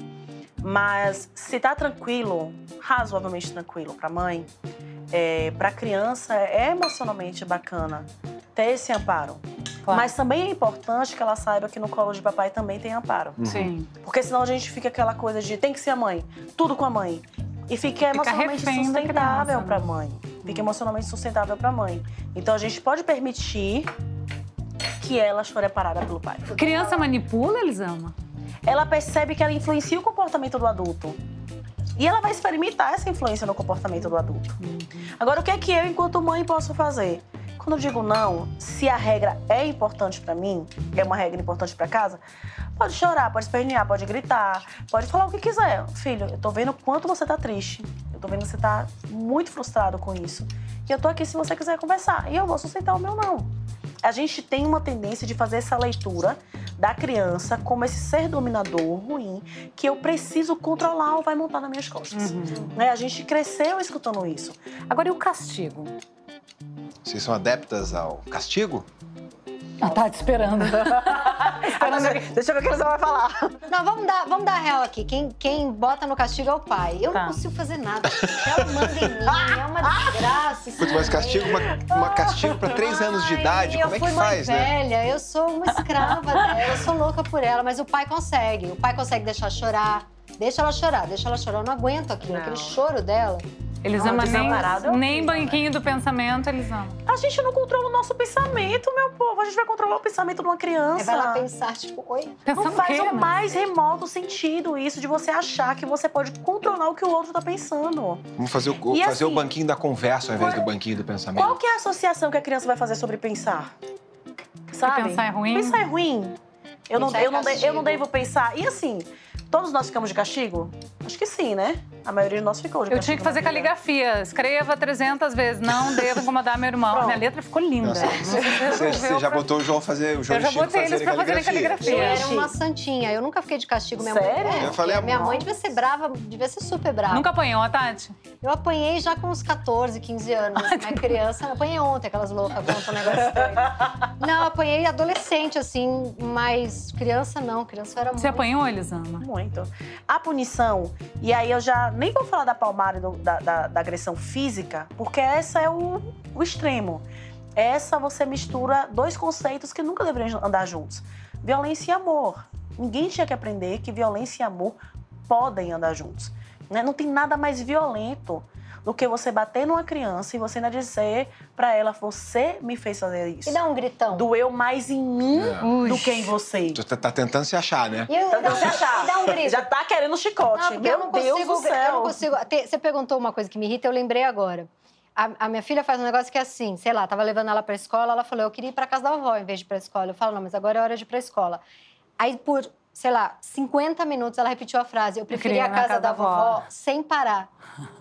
Mas se tá tranquilo, razoavelmente tranquilo para a mãe, é, para a criança é emocionalmente bacana ter esse amparo. Claro. Mas também é importante que ela saiba que no colo de papai também tem amparo. Uhum. Sim. Porque senão a gente fica aquela coisa de tem que ser a mãe, tudo com a mãe. E fica emocionalmente sustentável para a mãe. Fica emocionalmente sustentável para a mãe. Então a gente pode permitir que ela chore parada pelo pai. Criança manipula, Elisama? Ela percebe que ela influencia o comportamento do adulto. E ela vai experimentar essa influência no comportamento do adulto. Agora, o que é que eu, enquanto mãe, posso fazer? Quando eu digo não, se a regra é importante para mim, é uma regra importante para casa, pode chorar, pode espernear, pode gritar, pode falar o que quiser. Filho, eu tô vendo quanto você tá triste. Eu tô vendo que você tá muito frustrado com isso. E eu tô aqui se você quiser conversar. E eu vou sustentar o meu não. A gente tem uma tendência de fazer essa leitura da criança como esse ser dominador ruim que eu preciso controlar ou vai montar nas minhas costas. Uhum. Né? A gente cresceu escutando isso. Agora, e o castigo? Vocês são adeptas ao castigo? Ela tá te esperando. (laughs) esperando. Deixa eu ver o que você vai falar. Não, vamos dar, vamos dar real aqui. Quem, quem bota no castigo é o pai. Eu tá. não consigo fazer nada. Ela manda em mim, é uma (laughs) desgraça. Muito mais castigo, uma, uma castigo pra três anos de idade, Ai, como é que faz, né? Eu fui velha, eu sou uma escrava dela, eu sou louca por ela, mas o pai consegue. O pai consegue deixar chorar. Deixa ela chorar, deixa ela chorar. Eu não aguento aquilo, não. aquele choro dela. Eles amam nem, nem banquinho do pensamento, eles amam. A gente não controla o nosso pensamento, meu povo. A gente vai controlar o pensamento de uma criança. É, vai lá pensar, tipo, oi. Pensando não faz o mais remoto sentido isso de você achar que você pode controlar o que o outro tá pensando. Vamos fazer o, fazer assim, o banquinho da conversa ao invés do banquinho do pensamento. Qual que é a associação que a criança vai fazer sobre pensar? Sabe? pensar é ruim? Pensar é ruim. Eu não, eu, não, eu não devo pensar. E assim, todos nós ficamos de castigo? Acho que sim, né? A maioria de nós ficou de Eu tinha que fazer caligrafia. Escreva 300 vezes. Não (laughs) devo incomodar meu irmão. Pronto. Minha letra ficou linda. Nossa, você, você já botou o João fazer o João Eu já botei eles pra fazerem caligrafia. Eu era uma santinha. Eu nunca fiquei de castigo. Minha Sério? Mãe, é, eu falei, minha mãe devia ser brava, devia ser super brava. Nunca apanhou, Tati? Eu apanhei já com uns 14, 15 anos. (laughs) Minha criança, eu apanhei ontem, aquelas loucas contam um negócio Não, apanhei adolescente, assim, mas criança não. Criança era muito. Você apanhou, Elisama? Muito. A punição, e aí eu já nem vou falar da palmada da, da, da, agressão física, porque essa é o, o extremo. Essa você mistura dois conceitos que nunca deveriam andar juntos: violência e amor. Ninguém tinha que aprender que violência e amor podem andar juntos. Né? Não tem nada mais violento do que você bater numa criança e você ainda dizer para ela, você me fez fazer isso. E dá um gritão. Doeu mais em mim é. do que em você. Tu tá, tá tentando se achar, né? E eu, tentando se achar. E dá um grito. Já tá querendo chicote. Não, Meu não Deus consigo, do céu. Eu não consigo... Você perguntou uma coisa que me irrita, eu lembrei agora. A, a, minha filha faz um negócio que é assim, sei lá, tava levando ela pra escola, ela falou, eu queria ir pra casa da avó em vez de ir pra escola. Eu falo, não, mas agora é hora de ir pra escola. Aí, por sei lá, 50 minutos ela repetiu a frase. Eu preferia a casa, casa da vovó sem parar.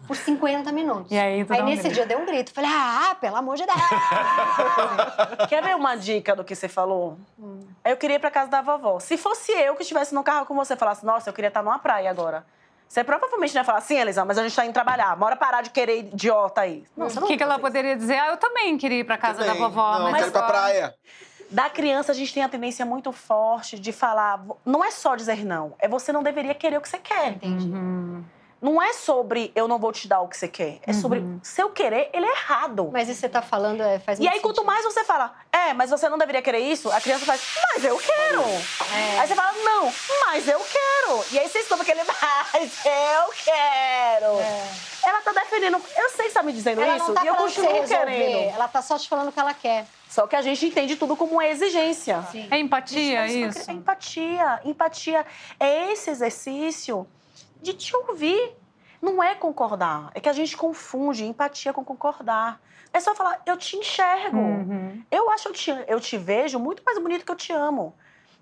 Por 50 minutos. (laughs) E aí, aí nesse um dia eu dei um grito. Falei, ah, pelo amor de Deus! (laughs) Quer ver uma dica do que você falou? Hum. Eu queria ir pra casa da vovó. Se fosse eu que estivesse no carro com você e falasse, nossa, eu queria estar numa praia agora. Você provavelmente ia falar, sim, Elisa, mas a gente tá indo trabalhar. Bora parar de querer idiota aí. O que, que ela poderia dizer? Ah, eu também queria ir pra casa também. da vovó. Não, mas quero ir pra praia da criança a gente tem a tendência muito forte de falar, não é só dizer não, é você não deveria querer o que você quer. Entendi. Uhum. Não é sobre eu não vou te dar o que você quer. É sobre uhum. se eu querer, ele é errado. Mas isso você tá falando é, faz E aí, sentido. quanto mais você fala, é, mas você não deveria querer isso, a criança faz, mas eu quero. É. Aí você fala, não, mas eu quero. E aí você escuta aquele, (laughs) mas eu quero. É. Ela tá defendendo. Eu sei que você tá me dizendo ela isso. Tá e eu continuo querendo. Ela tá só te falando o que ela quer. Só que a gente entende tudo como uma exigência. Sim. É empatia, isso? É empatia. Empatia é esse exercício de te ouvir. Não é concordar. É que a gente confunde empatia com concordar. É só falar, eu te enxergo. Uhum. Eu acho que eu te, eu te vejo muito mais bonito que eu te amo.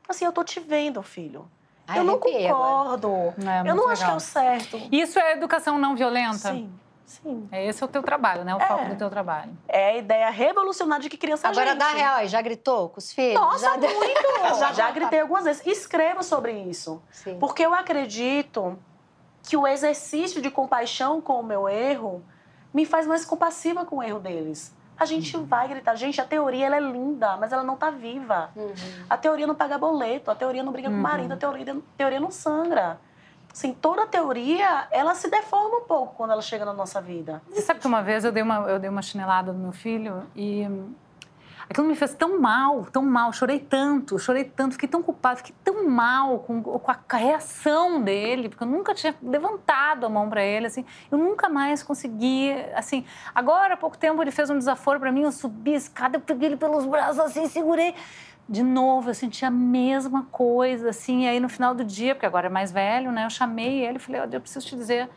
Assim, eu tô te vendo, filho. Ai, eu não concordo. É, eu não legal. acho que é o certo. Isso é educação não violenta? Sim. Sim. É esse é o teu trabalho, né? O é. foco do teu trabalho. É a ideia revolucionária de que criança Agora, gente. dá real, já gritou com os filhos? Nossa, já... muito! (laughs) já, já gritei algumas vezes. Escreva sobre isso. Sim. Porque eu acredito que o exercício de compaixão com o meu erro me faz mais compassiva com o erro deles. A gente uhum. vai gritar. Gente, a teoria ela é linda, mas ela não está viva. Uhum. A teoria não paga boleto, a teoria não briga uhum. com o marido, a teoria, a teoria não sangra assim, toda a teoria, ela se deforma um pouco quando ela chega na nossa vida. Você sabe que uma vez eu dei uma, eu dei uma chinelada no meu filho e aquilo me fez tão mal, tão mal, chorei tanto, chorei tanto, fiquei tão culpada, fiquei tão mal com, com a reação dele, porque eu nunca tinha levantado a mão para ele, assim, eu nunca mais consegui, assim, agora há pouco tempo ele fez um desaforo para mim, eu subi a escada, eu peguei ele pelos braços assim, segurei, de novo, eu senti a mesma coisa, assim, e aí no final do dia, porque agora é mais velho, né, eu chamei ele e falei, oh, eu preciso te dizer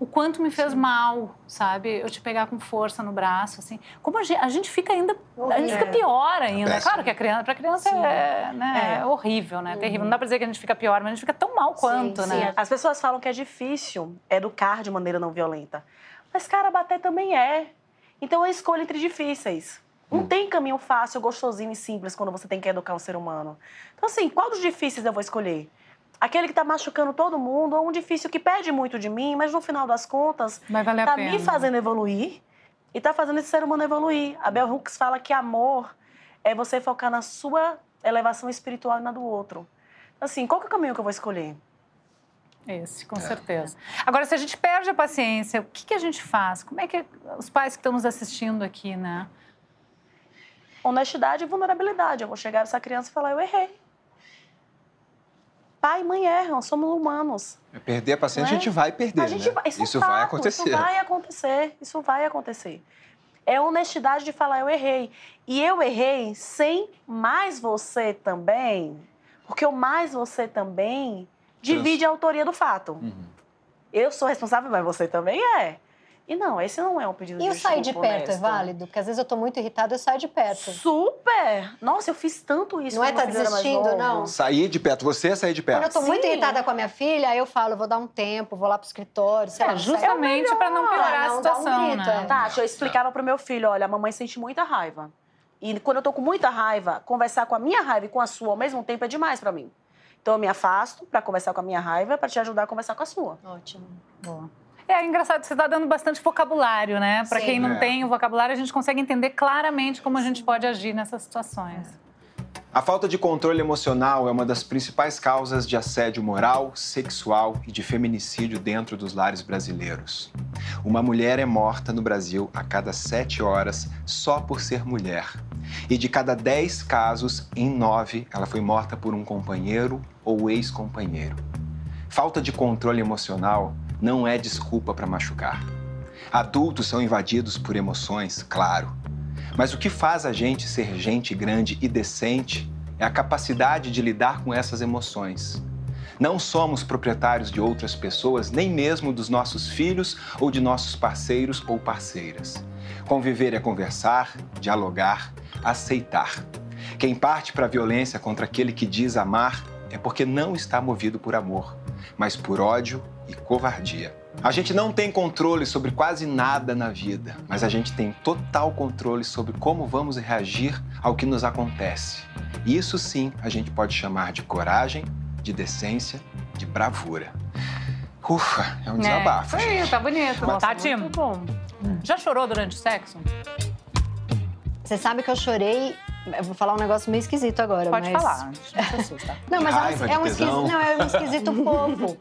o quanto me fez Sim. mal, sabe? Eu te pegar com força no braço, assim. Como a gente, a gente fica ainda, a gente fica pior ainda. Péssimo. Claro que a criança, para criança é, né, é. é, horrível, né? Uhum. Terrível. Não dá para dizer que a gente fica pior, mas a gente fica tão mal quanto, sim, né? Sim. As pessoas falam que é difícil educar de maneira não violenta. Mas, cara, bater também é. Então, é escolha entre difíceis. Não hum. tem caminho fácil, gostosinho e simples quando você tem que educar um ser humano. Então, assim, qual dos difíceis eu vou escolher? Aquele que está machucando todo mundo, ou um difícil que pede muito de mim, mas no final das contas, está me fazendo evoluir e está fazendo esse ser humano evoluir. A Bell Hooks fala que amor é você focar na sua elevação espiritual e na do outro. Assim, qual que é o caminho que eu vou escolher? Esse, com é. certeza. Agora, se a gente perde a paciência, o que, que a gente faz? Como é que os pais que estão nos assistindo aqui, né? Honestidade e vulnerabilidade. Eu vou chegar essa criança e falar, eu errei. Pai e mãe erram, somos humanos. É perder a paciência, é? a gente vai perder, a gente, né? Isso, isso é fato, vai acontecer. Isso vai acontecer, isso vai acontecer. É honestidade de falar, eu errei. E eu errei sem mais você também, porque o mais você também divide a autoria do fato. Uhum. Eu sou responsável, mas você também é. E não, esse não é um pedido e de desculpa E sair de perto é honesto. é válido? Porque às vezes eu tô muito irritada, eu saio de perto. Super! Nossa, eu fiz tanto isso. Não é tá desistindo, não? Sair de perto, você é sair de perto. Quando eu tô Sim. muito irritada com a minha filha, aí eu falo, vou dar um tempo, vou lá pro escritório, sei é, lá. Justamente para não piorar a situação, um grito, né? Tá, eu explicava pro meu filho, olha, a mamãe sente muita raiva. E quando eu tô com muita raiva, conversar com a minha raiva e com a sua ao mesmo tempo é demais para mim. Então eu me afasto para conversar com a minha raiva, para te ajudar a conversar com a sua. Ótimo. Boa. É engraçado, você está dando bastante vocabulário, né? Para quem não é. tem o vocabulário, a gente consegue entender claramente como a gente pode agir nessas situações. A falta de controle emocional é uma das principais causas de assédio moral, sexual e de feminicídio dentro dos lares brasileiros. Uma mulher é morta no Brasil a cada sete horas só por ser mulher. E de cada dez casos, em nove, ela foi morta por um companheiro ou ex-companheiro. Falta de controle emocional não é desculpa para machucar. Adultos são invadidos por emoções, claro. Mas o que faz a gente ser gente grande e decente é a capacidade de lidar com essas emoções. Não somos proprietários de outras pessoas, nem mesmo dos nossos filhos ou de nossos parceiros ou parceiras. Conviver é conversar, dialogar, aceitar. Quem parte para a violência contra aquele que diz amar é porque não está movido por amor, mas por ódio e covardia. A gente não tem controle sobre quase nada na vida, mas a gente tem total controle sobre como vamos reagir ao que nos acontece. Isso sim a gente pode chamar de coragem, de decência, de bravura. Ufa, é um é, desabafo. Isso aí, tá bonito. Nossa, Tati, muito bom. Já chorou durante o sexo? Você sabe que eu chorei eu vou falar um negócio meio esquisito agora. Pode mas... falar, não se assusta. não, mas Raiva, é um, esquisito, não, é um esquisito (laughs) fofo.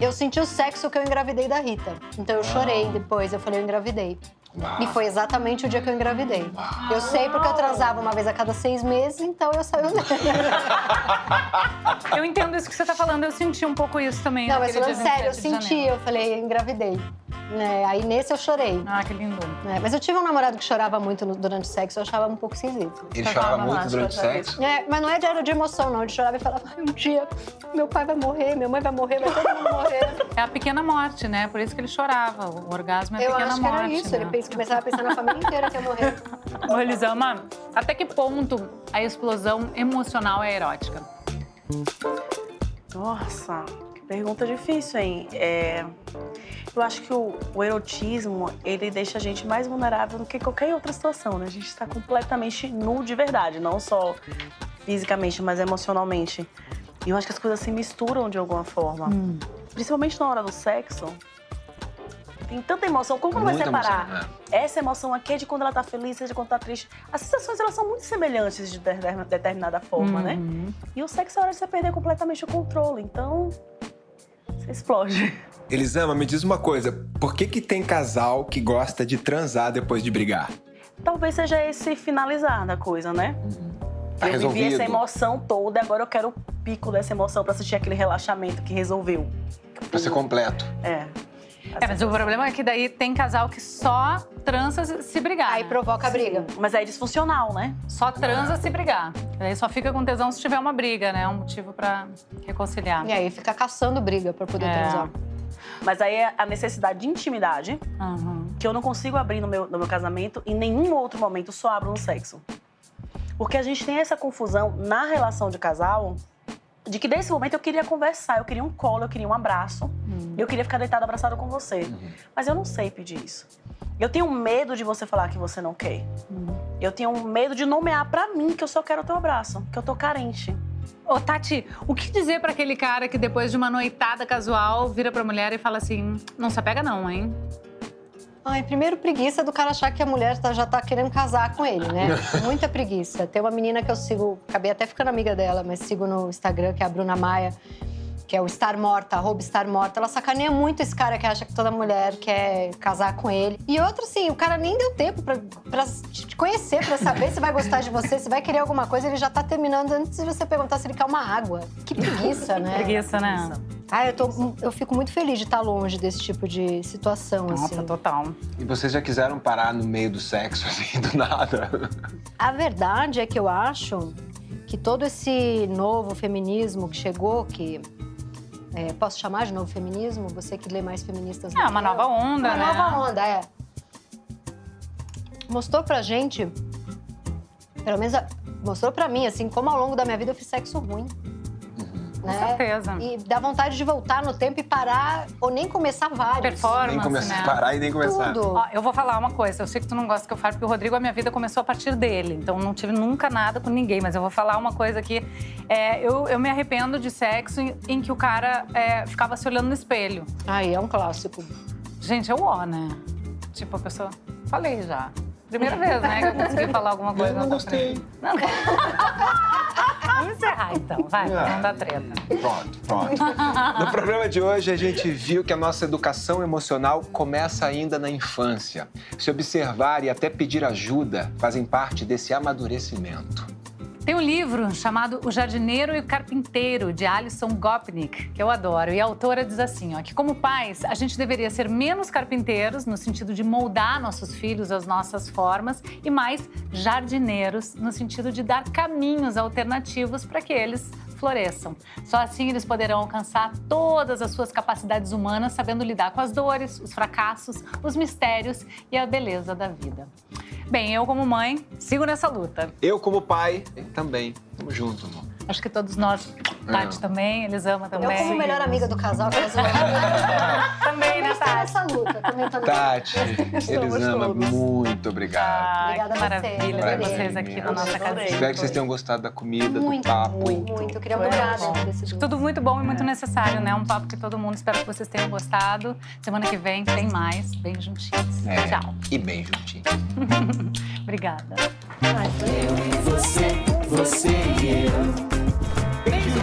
Eu senti o sexo que eu engravidei da Rita. Então eu chorei depois, eu falei, eu engravidei. Uau. E foi exatamente o dia que eu engravidei. Uau. Eu sei porque eu transava uma vez a cada seis meses, então eu saio (laughs) Eu entendo isso que você tá falando, eu senti um pouco isso também. Não, mas falando sério, eu senti, eu falei, eu engravidei. É, aí nesse eu chorei. Ah, que lindo. É, mas eu tive um namorado que chorava muito no, durante o sexo, eu achava um pouco esquisito. Ele chorava, chorava muito durante o sexo? É, mas não é de, de emoção, não. Ele chorava e falava, um dia meu pai vai morrer, minha mãe vai morrer, vai todo mundo morrer. (laughs) É a pequena morte, né? Por isso que ele chorava. O orgasmo é a eu pequena morte. Eu acho que era isso. Né? Ele começava a pensar na família inteira que ia morrer. Ô, Elisama, até que ponto a explosão emocional é erótica? Nossa, pergunta difícil, hein? É... Eu acho que o, o, erotismo, ele deixa a gente mais vulnerável do que qualquer outra situação, né? A gente está completamente nu de verdade, não só fisicamente, mas emocionalmente. E eu acho que as coisas se misturam de alguma forma. Hum. Principalmente na hora do sexo. Tem tanta emoção. Como que vai separar? Emoção, é. Essa emoção aqui é de quando ela tá feliz, seja quando tá triste. As sensações, elas são muito semelhantes de determinada forma, né? uhum. né? E o sexo é hora de você perder completamente o controle. Então, explode. Elisama, me diz uma coisa. Por que que tem casal que gosta de transar depois de brigar? Talvez seja esse finalizar da coisa, né? Tá eu resolvido. vivi essa emoção toda e agora eu quero o pico dessa emoção para assistir aquele relaxamento que resolveu. Pra ser completo. É. É, mas o problema é que daí tem casal que só transa se brigar. Aí né? provoca a briga. Mas aí é disfuncional, né? Só transa se brigar. Daí só fica com tesão se tiver uma briga, né? É um motivo para reconciliar. E aí fica caçando briga para poder é. transar. Mas aí é a necessidade de intimidade, uhum. que eu não consigo abrir no meu, no meu casamento, em nenhum outro momento só abro no sexo. Porque a gente tem essa confusão na relação de casal de que nesse momento eu queria conversar, eu queria um colo, eu queria um abraço, uhum. eu queria ficar deitado abraçado com você. Uhum. Mas eu não sei pedir isso. Eu tenho medo de você falar que você não quer. Uhum. Eu tenho medo de nomear para mim que eu só quero o teu abraço, que eu tô carente. Ô, Tati, o que dizer para aquele cara que depois de uma noitada casual vira pra mulher e fala assim: não se apega, não, hein? Ai, primeiro preguiça do cara achar que a mulher tá, já tá querendo casar com ele, né? (laughs) Muita preguiça. Tem uma menina que eu sigo, acabei até ficando amiga dela, mas sigo no Instagram, que é a Bruna Maia que é o Estar Morta, arroba Estar Morta, ela sacaneia muito esse cara que acha que toda mulher quer casar com ele. E outro, assim, o cara nem deu tempo pra, pra te conhecer, pra saber se vai gostar de você, se vai querer alguma coisa, ele já tá terminando antes de você perguntar se ele quer uma água. Que preguiça, né? Preguiça, né? Ah, eu, tô, eu fico muito feliz de estar longe desse tipo de situação, Nossa, assim. total. E vocês já quiseram parar no meio do sexo, (laughs) assim, do nada? A verdade é que eu acho que todo esse novo feminismo que chegou, que é, posso chamar de novo feminismo? Você que lê mais feministas É, uma nova onda, uma né? Uma nova onda, é. Mostrou pra gente, pelo menos mostrou pra mim, assim, como ao longo da minha vida eu fiz sexo ruim. Com né? certeza. E dá vontade de voltar no tempo e parar, ou nem começar vários. Performance, nem começar, né? parar e nem começar. Tudo. Ó, eu vou falar uma coisa, eu sei que tu não gosta que eu fale, porque o Rodrigo, a minha vida começou a partir dele. Então não tive nunca nada com ninguém, mas eu vou falar uma coisa aqui. É, eu, eu me arrependo de sexo em, em que o cara é, ficava se olhando no espelho. Aí, é um clássico. Gente, é o ó, né? Tipo, a pessoa. Falei já. Primeira vez, né, que eu consegui falar alguma coisa. Eu não gostei. Não. (laughs) Vamos encerrar então, vai, Ah. não dá treta. Pronto, pronto. No programa de hoje, a gente viu que a nossa educação emocional começa ainda na infância. Se observar e até pedir ajuda fazem parte desse amadurecimento. Tem um livro chamado O Jardineiro e o Carpinteiro, de Alison Gopnik, que eu adoro. E a autora diz assim, ó, que como pais, a gente deveria ser menos carpinteiros, no sentido de moldar nossos filhos às nossas formas, e mais jardineiros, no sentido de dar caminhos alternativos para que eles floresçam. Só assim eles poderão alcançar todas as suas capacidades humanas, sabendo lidar com as dores, os fracassos, os mistérios e a beleza da vida. Bem, eu como mãe, sigo nessa luta. Eu, como pai, também. Tamo junto, amor. Acho que todos nós, Tati É. também, Elisama também. Eu, como melhor amiga do casal, (laughs) quero Também, né, Tati? nessa luta. Também Tati, (laughs) Elisama, todos. muito obrigado. Ai, Obrigada que maravilha ter vocês aqui na nossa casinha. Espero que vocês tenham gostado da comida, Muito, do papo. muito, muito. Eu queria dentro desse Tudo muito bom e muito necessário, né? Um papo que todo mundo espero que vocês tenham gostado. Semana que vem tem mais, bem juntinhos. É, Tchau. E bem juntinho. (laughs) Obrigada. Eu e você, você e eu. Thank you.